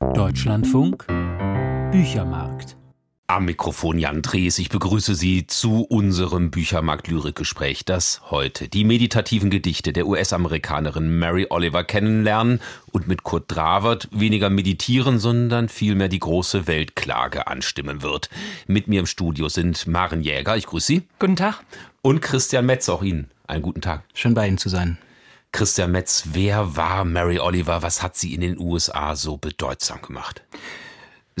Deutschlandfunk Büchermarkt. Am Mikrofon Jan Drees. Ich begrüße Sie zu unserem Büchermarkt-Lyrikgespräch, das heute die meditativen Gedichte der US-Amerikanerin Mary Oliver kennenlernen und mit Kurt Dravert weniger meditieren, sondern vielmehr die große Weltklage anstimmen wird. Mit mir im Studio sind Maren Jäger, ich grüße Sie. Guten Tag. Und Christian Metz, auch Ihnen. Einen guten Tag. Schön bei Ihnen zu sein. Christian Metz, wer war Mary Oliver? Was hat sie in den USA so bedeutsam gemacht?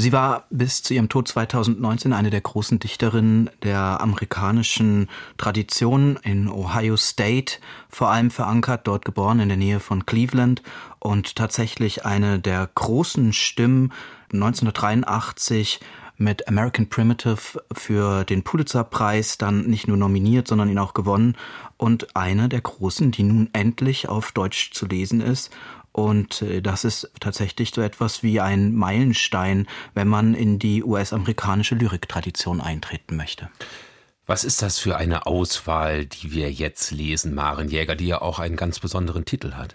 Sie war bis zu ihrem Tod 2019 eine der großen Dichterinnen der amerikanischen Tradition in Ohio State, vor allem verankert, dort geboren in der Nähe von Cleveland und tatsächlich eine der großen Stimmen 1983 mit American Primitive für den Pulitzer-Preis dann nicht nur nominiert, sondern ihn auch gewonnen und eine der großen, die nun endlich auf Deutsch zu lesen ist. Und äh, das ist tatsächlich so etwas wie ein Meilenstein, wenn man in die US-amerikanische Lyriktradition eintreten möchte. Was ist das für eine Auswahl, die wir jetzt lesen, Maren Jäger, die ja auch einen ganz besonderen Titel hat?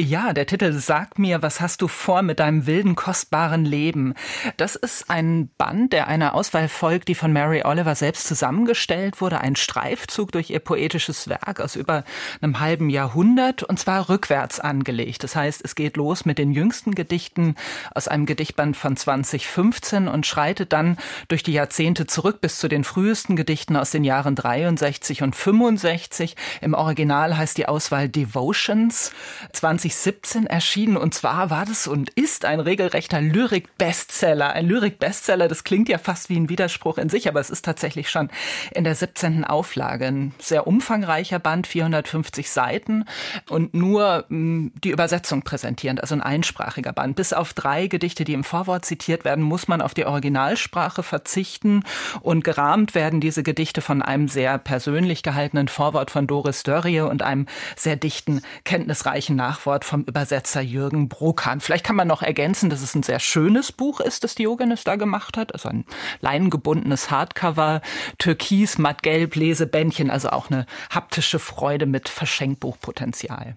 Ja, der Titel Sag mir, was hast du vor mit deinem wilden, kostbaren Leben? Das ist ein Band, der einer Auswahl folgt, die von Mary Oliver selbst zusammengestellt wurde. Ein Streifzug durch ihr poetisches Werk aus über einem halben Jahrhundert und zwar rückwärts angelegt. Das heißt, es geht los mit den jüngsten Gedichten aus einem Gedichtband von 2015 und schreitet dann durch die Jahrzehnte zurück bis zu den frühesten Gedichten aus den Jahren 63 und 65. Im Original heißt die Auswahl Devotions. 20 2017 erschienen und zwar war das und ist ein regelrechter Lyrik-Bestseller. Ein Lyrik-Bestseller, das klingt ja fast wie ein Widerspruch in sich, aber es ist tatsächlich schon in der 17. Auflage. Ein sehr umfangreicher Band, 450 Seiten und nur hm, die Übersetzung präsentierend, also ein einsprachiger Band. Bis auf drei Gedichte, die im Vorwort zitiert werden, muss man auf die Originalsprache verzichten und gerahmt werden diese Gedichte von einem sehr persönlich gehaltenen Vorwort von Doris Dörrie und einem sehr dichten, kenntnisreichen Nachwort Stichwort vom Übersetzer Jürgen Brokan. Vielleicht kann man noch ergänzen, dass es ein sehr schönes Buch ist, das Diogenes da gemacht hat. Also ein leinengebundenes Hardcover, türkis, mattgelb, Lesebändchen, also auch eine haptische Freude mit Verschenkbuchpotenzial.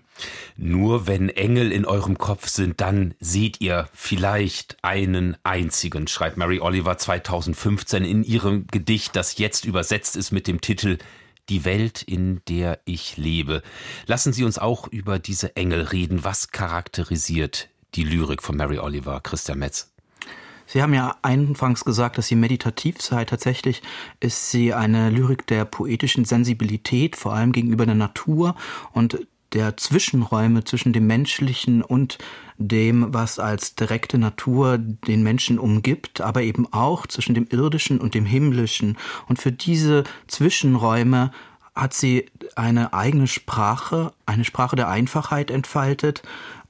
Nur wenn Engel in eurem Kopf sind, dann seht ihr vielleicht einen einzigen, schreibt Mary Oliver 2015 in ihrem Gedicht, das jetzt übersetzt ist mit dem Titel die Welt, in der ich lebe. Lassen Sie uns auch über diese Engel reden. Was charakterisiert die Lyrik von Mary Oliver, Christian Metz? Sie haben ja anfangs gesagt, dass sie meditativ sei. Tatsächlich ist sie eine Lyrik der poetischen Sensibilität, vor allem gegenüber der Natur und der Zwischenräume zwischen dem Menschlichen und dem, was als direkte Natur den Menschen umgibt, aber eben auch zwischen dem Irdischen und dem Himmlischen. Und für diese Zwischenräume hat sie eine eigene Sprache, eine Sprache der Einfachheit entfaltet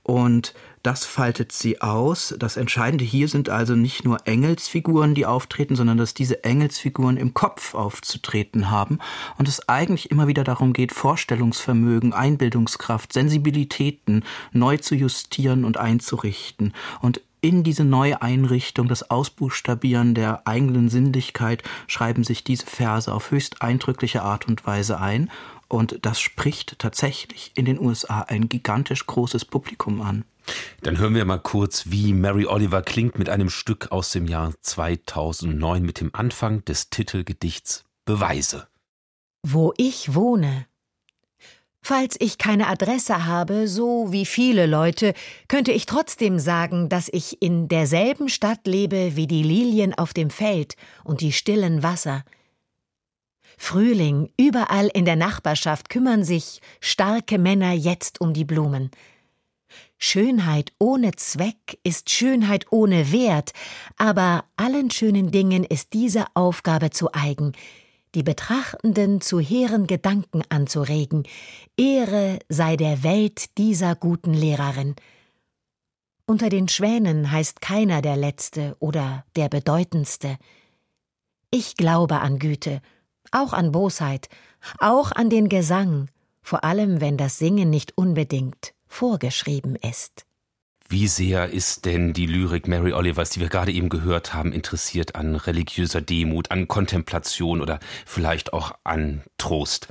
und das faltet sie aus. Das Entscheidende hier sind also nicht nur Engelsfiguren, die auftreten, sondern dass diese Engelsfiguren im Kopf aufzutreten haben und es eigentlich immer wieder darum geht, Vorstellungsvermögen, Einbildungskraft, Sensibilitäten neu zu justieren und einzurichten. Und in diese neue Einrichtung, das Ausbuchstabieren der eigenen Sinnlichkeit, schreiben sich diese Verse auf höchst eindrückliche Art und Weise ein. Und das spricht tatsächlich in den USA ein gigantisch großes Publikum an. Dann hören wir mal kurz, wie Mary Oliver klingt mit einem Stück aus dem Jahr 2009 mit dem Anfang des Titelgedichts Beweise. Wo ich wohne. Falls ich keine Adresse habe, so wie viele Leute, könnte ich trotzdem sagen, dass ich in derselben Stadt lebe wie die Lilien auf dem Feld und die stillen Wasser. Frühling, überall in der Nachbarschaft kümmern sich starke Männer jetzt um die Blumen. Schönheit ohne Zweck ist Schönheit ohne Wert, aber allen schönen Dingen ist diese Aufgabe zu eigen, die Betrachtenden zu hehren Gedanken anzuregen. Ehre sei der Welt dieser guten Lehrerin. Unter den Schwänen heißt keiner der Letzte oder der Bedeutendste. Ich glaube an Güte, auch an Bosheit, auch an den Gesang, vor allem wenn das Singen nicht unbedingt vorgeschrieben ist. Wie sehr ist denn die Lyrik Mary Olivers, die wir gerade eben gehört haben, interessiert an religiöser Demut, an Kontemplation oder vielleicht auch an Trost?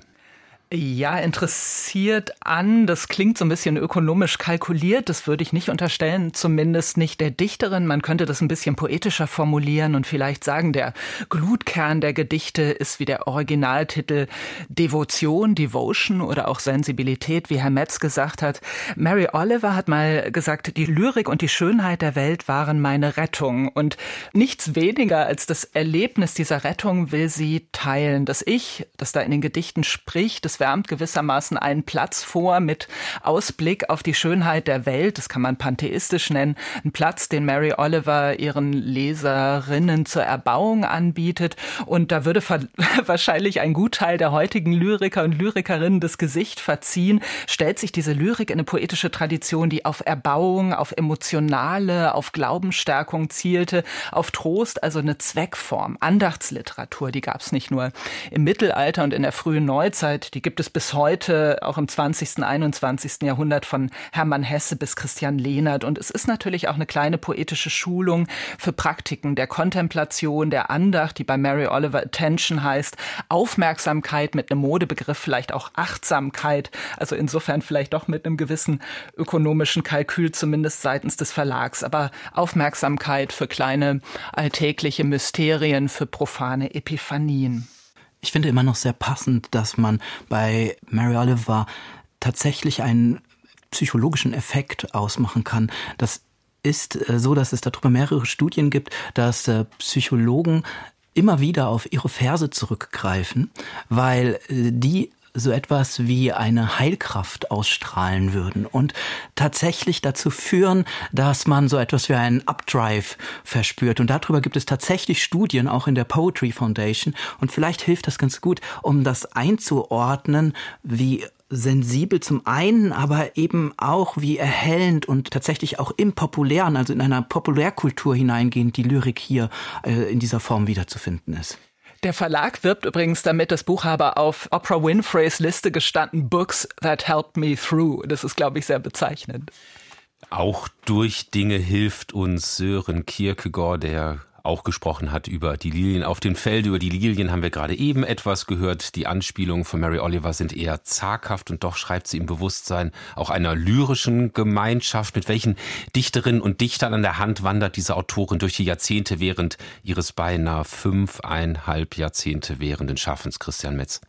Ja, interessiert an. Das klingt so ein bisschen ökonomisch kalkuliert. Das würde ich nicht unterstellen, zumindest nicht der Dichterin. Man könnte das ein bisschen poetischer formulieren und vielleicht sagen, der Glutkern der Gedichte ist wie der Originaltitel Devotion, Devotion oder auch Sensibilität, wie Herr Metz gesagt hat. Mary Oliver hat mal gesagt, die Lyrik und die Schönheit der Welt waren meine Rettung. Und nichts weniger als das Erlebnis dieser Rettung will sie teilen. Das Ich, das da in den Gedichten spricht, das wärmt gewissermaßen einen Platz vor mit Ausblick auf die Schönheit der Welt. Das kann man pantheistisch nennen. Ein Platz, den Mary Oliver ihren Leserinnen zur Erbauung anbietet. Und da würde wahrscheinlich ein Gutteil der heutigen Lyriker und Lyrikerinnen das Gesicht verziehen. Stellt sich diese Lyrik in eine poetische Tradition, die auf Erbauung, auf emotionale, auf Glaubensstärkung zielte, auf Trost, also eine Zweckform. Andachtsliteratur, die gab es nicht nur im Mittelalter und in der frühen Neuzeit, die gibt es bis heute, auch im 20., 21. Jahrhundert von Hermann Hesse bis Christian Lehnert. Und es ist natürlich auch eine kleine poetische Schulung für Praktiken der Kontemplation, der Andacht, die bei Mary Oliver Attention heißt, Aufmerksamkeit mit einem Modebegriff, vielleicht auch Achtsamkeit. Also insofern vielleicht doch mit einem gewissen ökonomischen Kalkül, zumindest seitens des Verlags. Aber Aufmerksamkeit für kleine alltägliche Mysterien, für profane Epiphanien. Ich finde immer noch sehr passend, dass man bei Mary Oliver tatsächlich einen psychologischen Effekt ausmachen kann. Das ist äh, so, dass es darüber mehrere Studien gibt, dass äh, Psychologen immer wieder auf ihre Verse zurückgreifen, weil äh, die so etwas wie eine Heilkraft ausstrahlen würden und tatsächlich dazu führen, dass man so etwas wie einen Updrive verspürt. Und darüber gibt es tatsächlich Studien, auch in der Poetry Foundation. Und vielleicht hilft das ganz gut, um das einzuordnen, wie sensibel zum einen, aber eben auch wie erhellend und tatsächlich auch im Populären, also in einer Populärkultur hineingehend, die Lyrik hier äh, in dieser Form wiederzufinden ist. Der Verlag wirbt übrigens damit, das Buch habe auf Oprah Winfreys Liste gestanden, Books That Helped Me Through. Das ist, glaube ich, sehr bezeichnend. Auch durch Dinge hilft uns Sören Kierkegaard, der auch gesprochen hat über die Lilien auf dem Feld. Über die Lilien haben wir gerade eben etwas gehört. Die Anspielungen von Mary Oliver sind eher zaghaft und doch schreibt sie im Bewusstsein auch einer lyrischen Gemeinschaft. Mit welchen Dichterinnen und Dichtern an der Hand wandert diese Autorin durch die Jahrzehnte während ihres beinahe fünfeinhalb Jahrzehnte währenden Schaffens, Christian Metz?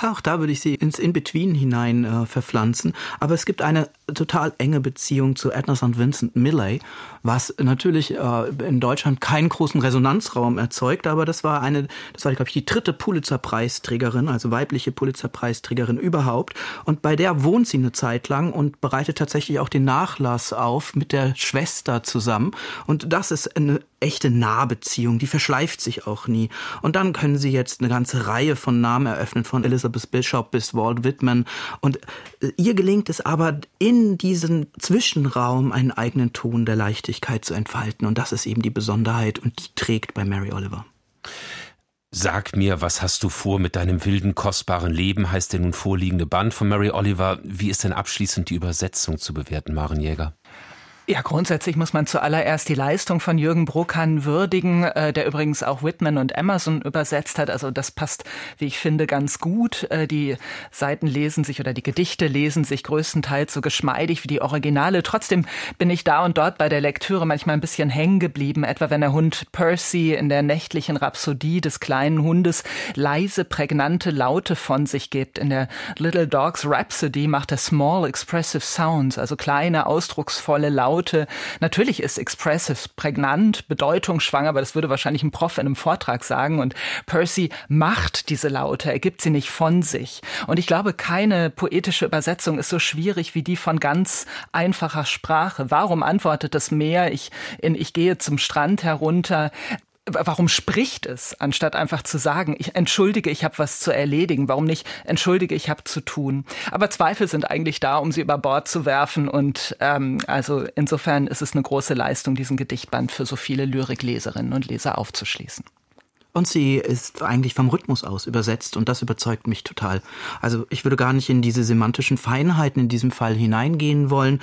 Auch da würde ich sie ins In-Between hinein äh, verpflanzen. Aber es gibt eine total enge Beziehung zu Edna St. Vincent Millay, was natürlich äh, in Deutschland keinen großen Resonanzraum erzeugt, aber das war eine, das war, glaube ich, die dritte Pulitzer-Preisträgerin, also weibliche Pulitzer-Preisträgerin überhaupt. Und bei der wohnt sie eine Zeit lang und bereitet tatsächlich auch den Nachlass auf mit der Schwester zusammen. Und das ist eine echte Nahbeziehung, die verschleift sich auch nie. Und dann können sie jetzt eine ganze Reihe von Namen eröffnen, von Elizabeth Bishop bis Walt Whitman. Und äh, ihr gelingt es aber, in diesen Zwischenraum einen eigenen Ton der Leichtigkeit zu entfalten. Und das ist eben die Besonderheit und die trägt bei Mary Oliver. Sag mir, was hast du vor mit deinem wilden, kostbaren Leben, heißt der nun vorliegende Band von Mary Oliver. Wie ist denn abschließend die Übersetzung zu bewerten, Maren Jäger? Ja, grundsätzlich muss man zuallererst die Leistung von Jürgen Bruckhan würdigen, äh, der übrigens auch Whitman und Emerson übersetzt hat. Also das passt, wie ich finde, ganz gut. Äh, die Seiten lesen sich oder die Gedichte lesen sich größtenteils so geschmeidig wie die Originale. Trotzdem bin ich da und dort bei der Lektüre manchmal ein bisschen hängen geblieben, etwa wenn der Hund Percy in der nächtlichen Rhapsodie des kleinen Hundes leise, prägnante Laute von sich gibt. In der Little Dog's Rhapsody macht er small expressive sounds, also kleine, ausdrucksvolle Laute Laute. Natürlich ist Expressive prägnant, bedeutungsschwanger, aber das würde wahrscheinlich ein Prof in einem Vortrag sagen. Und Percy macht diese Laute, er gibt sie nicht von sich. Und ich glaube, keine poetische Übersetzung ist so schwierig wie die von ganz einfacher Sprache. Warum antwortet das Meer? Ich, in, ich gehe zum Strand herunter warum spricht es, anstatt einfach zu sagen, ich entschuldige, ich habe was zu erledigen? Warum nicht entschuldige, ich habe zu tun? Aber Zweifel sind eigentlich da, um sie über Bord zu werfen. Und ähm, also insofern ist es eine große Leistung, diesen Gedichtband für so viele Lyrikleserinnen und Leser aufzuschließen. Und sie ist eigentlich vom Rhythmus aus übersetzt und das überzeugt mich total. Also ich würde gar nicht in diese semantischen Feinheiten in diesem Fall hineingehen wollen,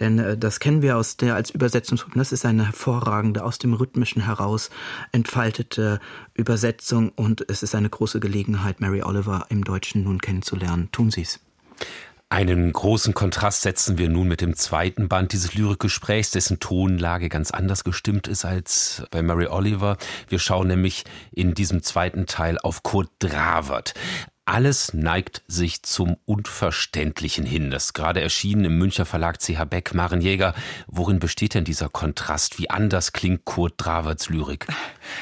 denn äh, das kennen wir aus der als Übersetzungsgruppe. Das ist eine hervorragende, aus dem Rhythmischen heraus entfaltete Übersetzung und es ist eine große Gelegenheit, Mary Oliver im Deutschen nun kennenzulernen. Tun Sie es. Einen großen Kontrast setzen wir nun mit dem zweiten Band dieses Lyrikgesprächs, dessen Tonlage ganz anders gestimmt ist als bei Mary Oliver. Wir schauen nämlich in diesem zweiten Teil auf Kurt Dravert. Alles neigt sich zum Unverständlichen hin. Das gerade erschienen im Müncher Verlag CH Beck, Maren Jäger. Worin besteht denn dieser Kontrast? Wie anders klingt Kurt Draverts Lyrik?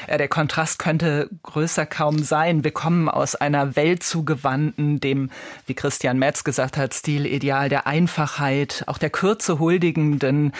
Ja, der Kontrast könnte größer kaum sein. Wir kommen aus einer Welt zugewandten, dem, wie Christian Metz gesagt hat, Stilideal der Einfachheit, auch der Kürze huldigenden.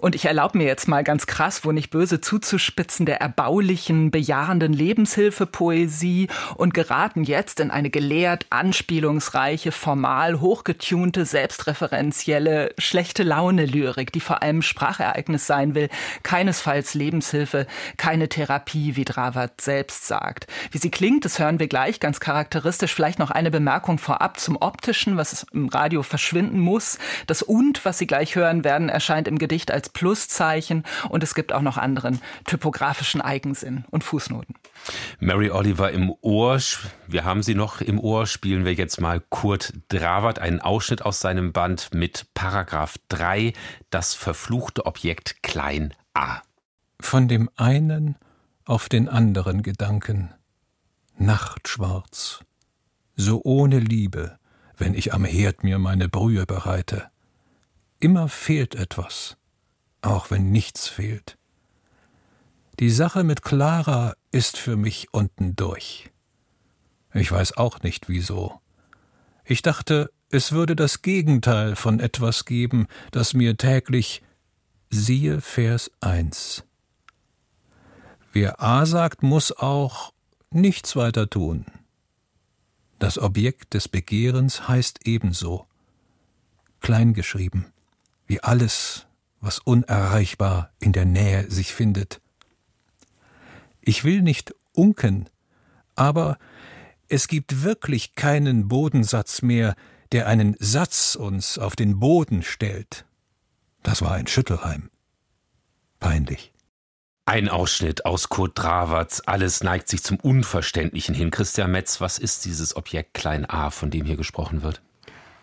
Und ich erlaube mir jetzt mal ganz krass, wo nicht böse zuzuspitzen, der erbaulichen, bejahenden Lebenshilfepoesie und geraten jetzt in eine gelehrte gelehrt anspielungsreiche, formal hochgetunte, selbstreferenzielle, schlechte Laune-Lyrik, die vor allem Sprachereignis sein will, keinesfalls Lebenshilfe, keine Therapie, wie Dravert selbst sagt. Wie sie klingt, das hören wir gleich, ganz charakteristisch. Vielleicht noch eine Bemerkung vorab zum Optischen, was im Radio verschwinden muss. Das Und, was Sie gleich hören werden, erscheint im Gedicht als Pluszeichen und es gibt auch noch anderen typografischen Eigensinn und Fußnoten. Mary Oliver im Ohr, wir haben sie noch im Ohr, spielen wir jetzt mal Kurt Dravert, einen Ausschnitt aus seinem Band mit Paragraph 3, das verfluchte Objekt klein a. Von dem einen auf den anderen Gedanken, nachtschwarz, so ohne Liebe, wenn ich am Herd mir meine Brühe bereite. Immer fehlt etwas, auch wenn nichts fehlt. Die Sache mit Clara ist für mich unten durch. Ich weiß auch nicht wieso. Ich dachte, es würde das Gegenteil von etwas geben, das mir täglich siehe Vers 1. Wer A sagt, muss auch nichts weiter tun. Das Objekt des Begehrens heißt ebenso, kleingeschrieben, wie alles, was unerreichbar in der Nähe sich findet. Ich will nicht unken, aber es gibt wirklich keinen Bodensatz mehr, der einen Satz uns auf den Boden stellt. Das war ein Schüttelheim. Peinlich. Ein Ausschnitt aus Kurt Draverts Alles neigt sich zum Unverständlichen hin. Christian Metz, was ist dieses Objekt Klein a, von dem hier gesprochen wird?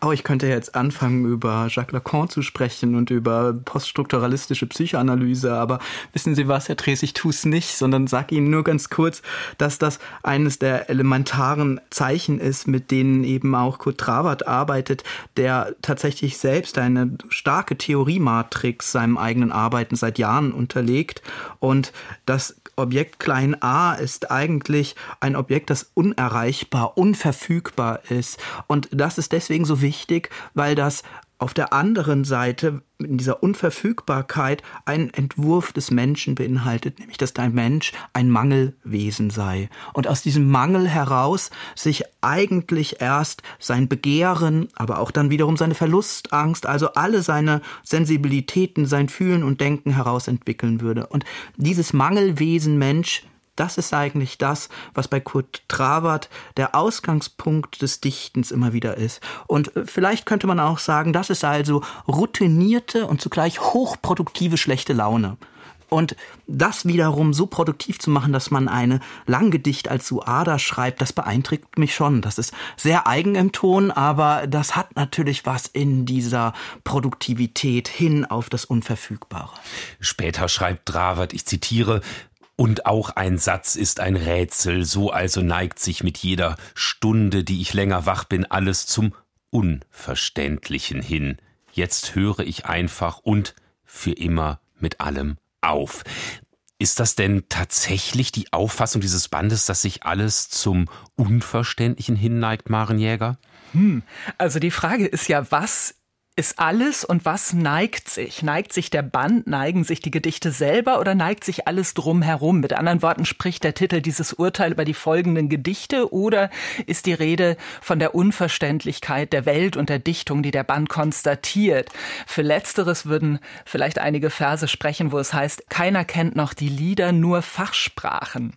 Oh, ich könnte jetzt anfangen, über Jacques Lacan zu sprechen und über poststrukturalistische Psychoanalyse, aber wissen Sie was, Herr Drees, ich tue es nicht, sondern sage Ihnen nur ganz kurz, dass das eines der elementaren Zeichen ist, mit denen eben auch Kurt Trawert arbeitet, der tatsächlich selbst eine starke Theoriematrix seinem eigenen Arbeiten seit Jahren unterlegt. Und das Objekt klein a ist eigentlich ein Objekt, das unerreichbar, unverfügbar ist. Und das ist deswegen so wichtig, weil das auf der anderen Seite in dieser Unverfügbarkeit einen Entwurf des Menschen beinhaltet, nämlich dass dein Mensch ein Mangelwesen sei und aus diesem Mangel heraus sich eigentlich erst sein Begehren, aber auch dann wiederum seine Verlustangst, also alle seine Sensibilitäten, sein Fühlen und Denken heraus entwickeln würde. Und dieses Mangelwesen Mensch das ist eigentlich das, was bei Kurt Trawert der Ausgangspunkt des Dichtens immer wieder ist. Und äh, vielleicht könnte man auch sagen, das ist also routinierte und zugleich hochproduktive schlechte Laune. Und das wiederum so produktiv zu machen, dass man eine Langgedicht als Suada schreibt, das beeinträchtigt mich schon. Das ist sehr eigen im Ton, aber das hat natürlich was in dieser Produktivität hin auf das Unverfügbare. Später schreibt Dravert, ich zitiere, und auch ein Satz ist ein Rätsel, so also neigt sich mit jeder Stunde, die ich länger wach bin, alles zum Unverständlichen hin. Jetzt höre ich einfach und für immer mit allem auf. Ist das denn tatsächlich die Auffassung dieses Bandes, dass sich alles zum Unverständlichen hinneigt, Maren Jäger? Hm, also die Frage ist ja, was ist alles und was neigt sich? Neigt sich der Band, neigen sich die Gedichte selber oder neigt sich alles drumherum? Mit anderen Worten, spricht der Titel dieses Urteil über die folgenden Gedichte oder ist die Rede von der Unverständlichkeit der Welt und der Dichtung, die der Band konstatiert? Für letzteres würden vielleicht einige Verse sprechen, wo es heißt, keiner kennt noch die Lieder, nur Fachsprachen.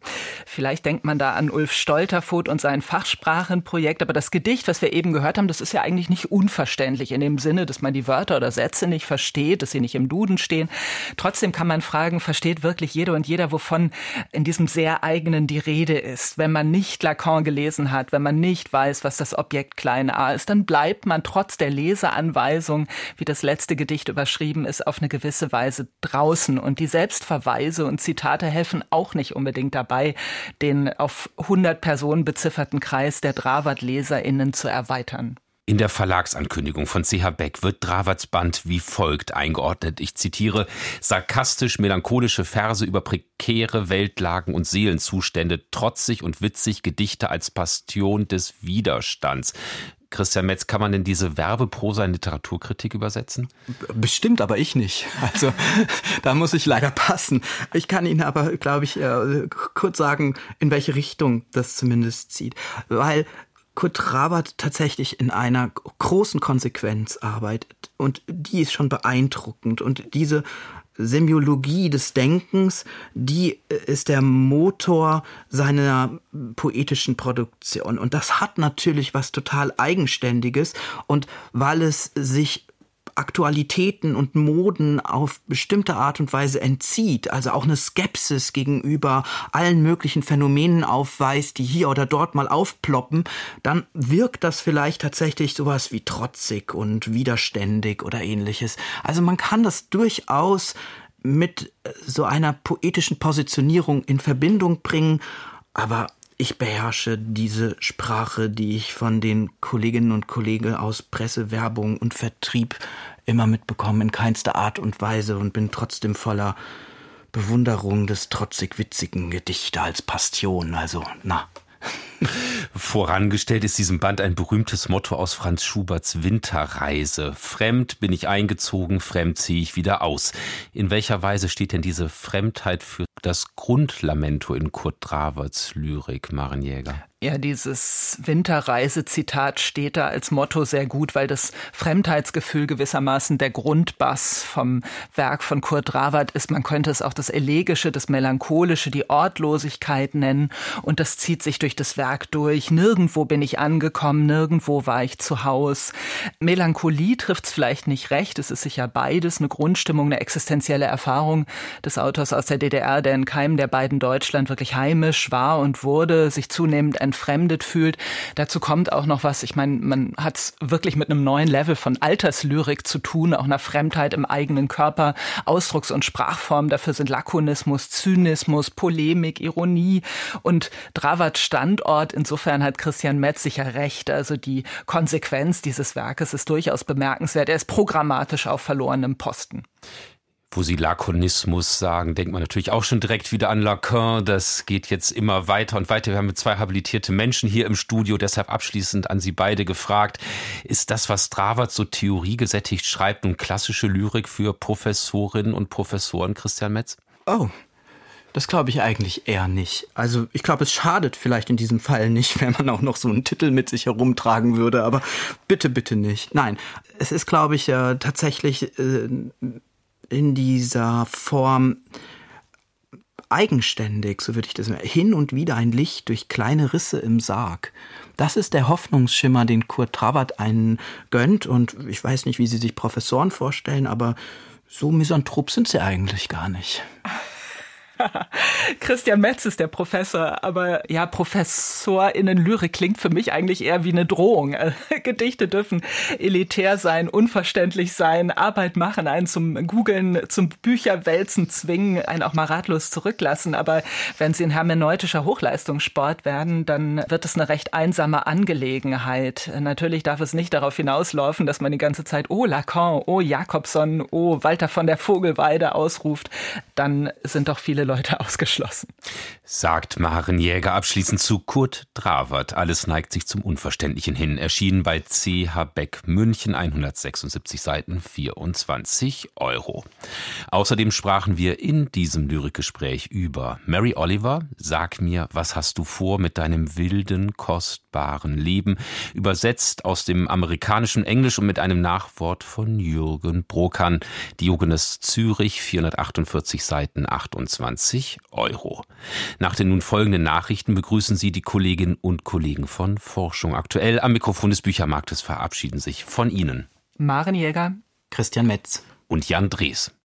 Vielleicht denkt man da an Ulf Stolterfoth und sein Fachsprachenprojekt, aber das Gedicht, was wir eben gehört haben, das ist ja eigentlich nicht unverständlich in dem Sinne, dass man die Wörter oder Sätze nicht versteht, dass sie nicht im Duden stehen. Trotzdem kann man fragen, versteht wirklich jeder und jeder, wovon in diesem sehr eigenen die Rede ist? Wenn man nicht Lacan gelesen hat, wenn man nicht weiß, was das Objekt klein a ist, dann bleibt man trotz der Leseanweisung, wie das letzte Gedicht überschrieben ist, auf eine gewisse Weise draußen. Und die Selbstverweise und Zitate helfen auch nicht unbedingt dabei, den auf 100 Personen bezifferten Kreis der Dravat-LeserInnen zu erweitern. In der Verlagsankündigung von CH Beck wird Dravats Band wie folgt eingeordnet. Ich zitiere sarkastisch melancholische Verse über prekäre Weltlagen und Seelenzustände, trotzig und witzig Gedichte als Bastion des Widerstands. Christian Metz, kann man denn diese Werbeprosa in Literaturkritik übersetzen? Bestimmt, aber ich nicht. Also da muss ich leider passen. Ich kann Ihnen aber, glaube ich, äh, kurz sagen, in welche Richtung das zumindest zieht. Weil Kurt Rabat tatsächlich in einer großen Konsequenz arbeitet. Und die ist schon beeindruckend. Und diese Semiologie des Denkens, die ist der Motor seiner poetischen Produktion. Und das hat natürlich was total Eigenständiges. Und weil es sich Aktualitäten und Moden auf bestimmte Art und Weise entzieht, also auch eine Skepsis gegenüber allen möglichen Phänomenen aufweist, die hier oder dort mal aufploppen, dann wirkt das vielleicht tatsächlich sowas wie trotzig und widerständig oder ähnliches. Also man kann das durchaus mit so einer poetischen Positionierung in Verbindung bringen, aber ich beherrsche diese Sprache, die ich von den Kolleginnen und Kollegen aus Presse, Werbung und Vertrieb immer mitbekommen, in keinster Art und Weise und bin trotzdem voller Bewunderung des trotzig witzigen Gedichte als Pastion. Also, na, Vorangestellt ist diesem Band ein berühmtes Motto aus Franz Schuberts Winterreise. Fremd bin ich eingezogen, fremd ziehe ich wieder aus. In welcher Weise steht denn diese Fremdheit für das Grundlamento in Kurt Draverts Lyrik, Marienjäger? Ja, dieses Winterreise-Zitat steht da als Motto sehr gut, weil das Fremdheitsgefühl gewissermaßen der Grundbass vom Werk von Kurt Rawert ist. Man könnte es auch das Elegische, das Melancholische, die Ortlosigkeit nennen. Und das zieht sich durch das Werk durch. Nirgendwo bin ich angekommen, nirgendwo war ich zu Haus. Melancholie trifft es vielleicht nicht recht. Es ist sicher beides, eine Grundstimmung, eine existenzielle Erfahrung des Autors aus der DDR, der in keinem der beiden Deutschland wirklich heimisch war und wurde, sich zunehmend entfremdet fühlt. Dazu kommt auch noch was, ich meine, man hat es wirklich mit einem neuen Level von Alterslyrik zu tun, auch einer Fremdheit im eigenen Körper, Ausdrucks- und Sprachform. Dafür sind Lakonismus, Zynismus, Polemik, Ironie und Dravats Standort. Insofern hat Christian Metz sicher recht. Also die Konsequenz dieses Werkes ist durchaus bemerkenswert. Er ist programmatisch auf verlorenem Posten wo Sie Lakonismus sagen, denkt man natürlich auch schon direkt wieder an Lacan. Das geht jetzt immer weiter und weiter. Wir haben zwei habilitierte Menschen hier im Studio, deshalb abschließend an Sie beide gefragt. Ist das, was Stravert so theoriegesättigt schreibt, nun klassische Lyrik für Professorinnen und Professoren, Christian Metz? Oh, das glaube ich eigentlich eher nicht. Also ich glaube, es schadet vielleicht in diesem Fall nicht, wenn man auch noch so einen Titel mit sich herumtragen würde, aber bitte, bitte nicht. Nein, es ist, glaube ich, äh, tatsächlich äh, in dieser Form eigenständig, so würde ich das nennen, hin und wieder ein Licht durch kleine Risse im Sarg. Das ist der Hoffnungsschimmer, den Kurt Trabert einen gönnt und ich weiß nicht, wie Sie sich Professoren vorstellen, aber so misanthrop sind sie eigentlich gar nicht. Christian Metz ist der Professor, aber ja, ProfessorInnen Lyrik klingt für mich eigentlich eher wie eine Drohung. Gedichte dürfen elitär sein, unverständlich sein, Arbeit machen, einen zum Googeln, zum Bücherwälzen zwingen, einen auch mal ratlos zurücklassen. Aber wenn sie ein hermeneutischer Hochleistungssport werden, dann wird es eine recht einsame Angelegenheit. Natürlich darf es nicht darauf hinauslaufen, dass man die ganze Zeit Oh Lacan, Oh Jakobson, Oh Walter von der Vogelweide ausruft. Dann sind doch viele Leute ausgeschlossen. Sagt Maren Jäger abschließend zu Kurt Dravert. Alles neigt sich zum Unverständlichen hin. Erschienen bei C.H. Beck München, 176 Seiten, 24 Euro. Außerdem sprachen wir in diesem Lyrikgespräch über Mary Oliver. Sag mir, was hast du vor mit deinem wilden, kostbaren Leben? Übersetzt aus dem amerikanischen Englisch und mit einem Nachwort von Jürgen Brokan. Diogenes Zürich, 448 Seiten, 28 Euro. Nach den nun folgenden Nachrichten begrüßen Sie die Kolleginnen und Kollegen von Forschung aktuell. Am Mikrofon des Büchermarktes verabschieden sich von Ihnen Maren Jäger, Christian Metz und Jan Drees.